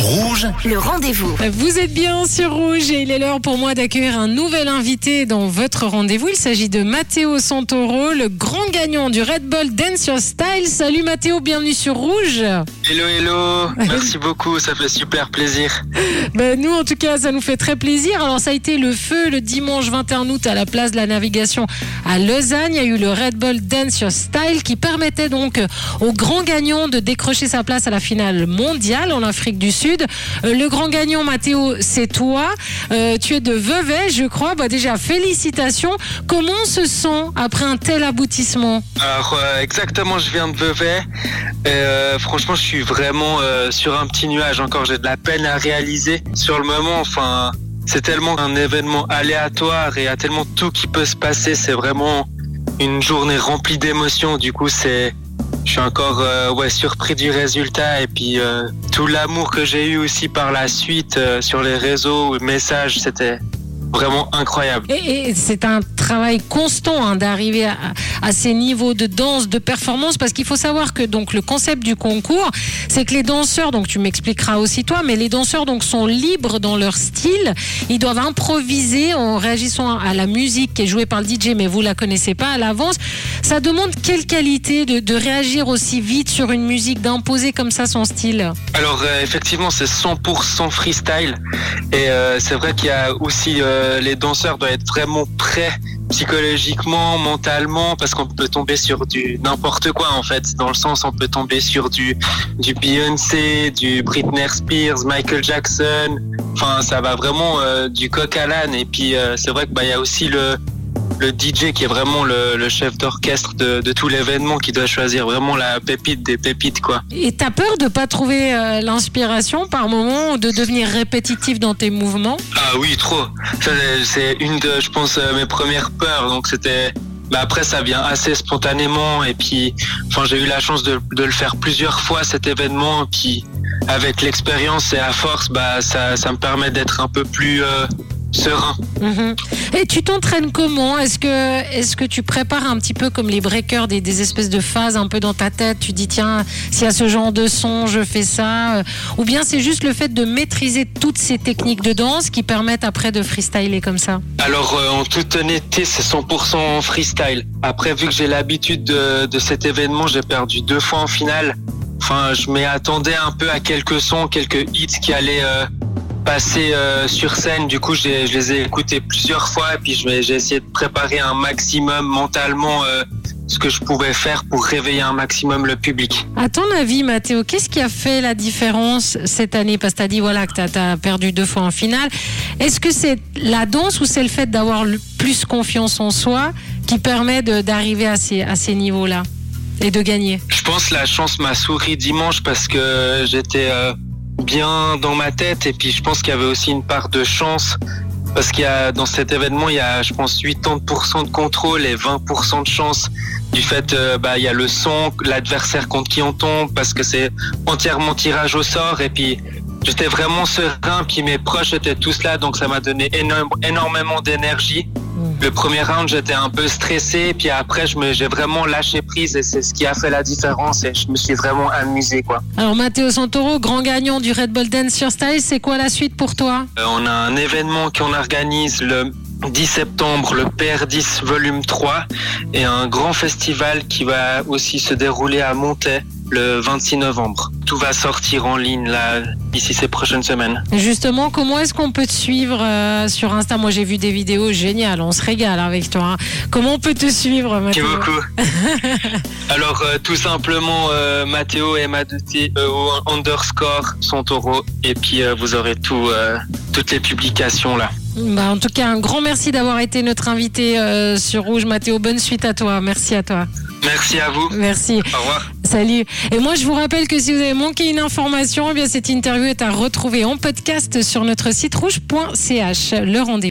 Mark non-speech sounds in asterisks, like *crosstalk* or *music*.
Rouge, Le rendez-vous. Vous êtes bien sur Rouge et il est l'heure pour moi d'accueillir un nouvel invité dans votre rendez-vous. Il s'agit de Matteo Santoro, le grand gagnant du Red Bull Dance Your Style. Salut Matteo, bienvenue sur Rouge. Hello, hello. Merci beaucoup, ça fait super plaisir. Ben, nous, en tout cas, ça nous fait très plaisir. Alors, ça a été le feu le dimanche 21 août à la place de la navigation à Lausanne. Il y a eu le Red Bull Dance Your Style qui permettait donc au grand gagnant de décrocher sa place à la finale mondiale en Afrique du Sud. Euh, Le grand gagnant, Mathéo, c'est toi. Euh, tu es de Vevey, je crois. Bah, déjà, félicitations. Comment on se sent après un tel aboutissement Alors, euh, exactement, je viens de Vevey. Franchement, je suis vraiment sur un petit nuage encore. J'ai de la peine à réaliser. Sur le moment, enfin, c'est tellement un événement aléatoire et il y a tellement tout qui peut se passer. C'est vraiment une journée remplie d'émotions. Du coup, c'est. Je suis encore euh, ouais, surpris du résultat et puis euh, tout l'amour que j'ai eu aussi par la suite euh, sur les réseaux, messages, c'était vraiment incroyable. Et, et c'est un travail constant hein, d'arriver à, ces niveaux de danse, de performance, parce qu'il faut savoir que donc le concept du concours, c'est que les danseurs, donc tu m'expliqueras aussi toi, mais les danseurs donc sont libres dans leur style. Ils doivent improviser en réagissant à la musique qui est jouée par le DJ, mais vous la connaissez pas à l'avance. Ça demande quelle qualité de, de réagir aussi vite sur une musique, d'imposer comme ça son style? Alors euh, effectivement c'est 100% freestyle et euh, c'est vrai qu'il y a aussi euh, les danseurs doivent être vraiment prêts psychologiquement, mentalement parce qu'on peut tomber sur du n'importe quoi en fait dans le sens on peut tomber sur du du Beyoncé, du Britney Spears, Michael Jackson. Enfin ça va vraiment euh, du coq à l'âne et puis euh, c'est vrai que bah il y a aussi le le DJ qui est vraiment le, le chef d'orchestre de, de tout l'événement qui doit choisir vraiment la pépite des pépites quoi. Et t'as peur de pas trouver euh, l'inspiration par moment, ou de devenir répétitif dans tes mouvements? Ah oui, trop. C'est une de, je pense, euh, mes premières peurs. Donc c'était. Bah après, ça vient assez spontanément. Et puis, enfin, j'ai eu la chance de, de le faire plusieurs fois cet événement. Puis, avec l'expérience et à force, bah ça, ça me permet d'être un peu plus euh, serein. Mhm. Et tu t'entraînes comment? Est-ce que, est que tu prépares un petit peu comme les breakers, des, des espèces de phases un peu dans ta tête? Tu dis, tiens, s'il y a ce genre de son, je fais ça. euh, Ou bien c'est juste le fait de maîtriser toutes ces techniques de danse qui permettent après de freestyler comme ça? Alors, euh, en toute honnêteté, c'est 100% freestyle. Après, vu que j'ai l'habitude de, de cet événement, j'ai perdu deux fois en finale. Enfin, je m'attendais un peu à quelques sons, quelques hits qui allaient euh, passer euh, sur scène. Du coup, je les ai écoutés plusieurs fois et puis j'ai essayé de préparer un maximum mentalement euh, ce que je pouvais faire pour réveiller un maximum le public. À ton avis, Mathéo, qu'est-ce qui a fait la différence cette année? Parce que tu as dit voilà, que tu as, perdu deux fois en finale. Est-ce que c'est la danse ou c'est le fait d'avoir plus confiance en soi qui permet d'arriver à ces, à ces niveaux-là et de gagner? Je pense que la chance m'a souri dimanche parce que j'étais euh, bien dans ma tête. Et puis je pense qu'il y avait aussi une part de chance parce qu'il y a dans cet événement il y a je pense 80% de contrôle et 20% de chance du fait euh, bah il y a le son l'adversaire contre qui on tombe parce que c'est entièrement tirage au sort. Et puis j'étais vraiment serein puis mes proches étaient tous là donc ça m'a donné énormément d'énergie le premier round, j'étais un peu stressé, puis après, je me, j'ai vraiment lâché prise et c'est ce qui a fait la différence et je me suis vraiment amusé, quoi. Alors Mathéo Santoro, grand gagnant du Red Bull Dance sur Style, c'est quoi la suite pour toi? Euh, on a un événement qu'on organise le 10 septembre, le PR10 volume 3, et un grand festival qui va aussi se dérouler à Montaix le 26 novembre. Tout va sortir en ligne là d'ici ces prochaines semaines. Justement, comment est-ce qu'on peut te suivre euh, sur Insta? Moi j'ai vu des vidéos géniales, on se régale avec toi. hein. Comment on peut te suivre Merci Mathéo beaucoup. *laughs* Alors euh, tout simplement euh, Mathéo et Madouté euh, underscore son taureau et puis vous aurez tout toutes les publications là. Bah, en tout cas, un grand merci d'avoir été notre invité euh, sur Rouge. Mathéo, bonne suite à toi. Merci à toi. Merci à vous. Merci. Au revoir. Salut. Et moi, je vous rappelle que si vous avez manqué une information, eh bien, cette interview est à retrouver en podcast sur notre site rouge.ch. Le rendez-vous.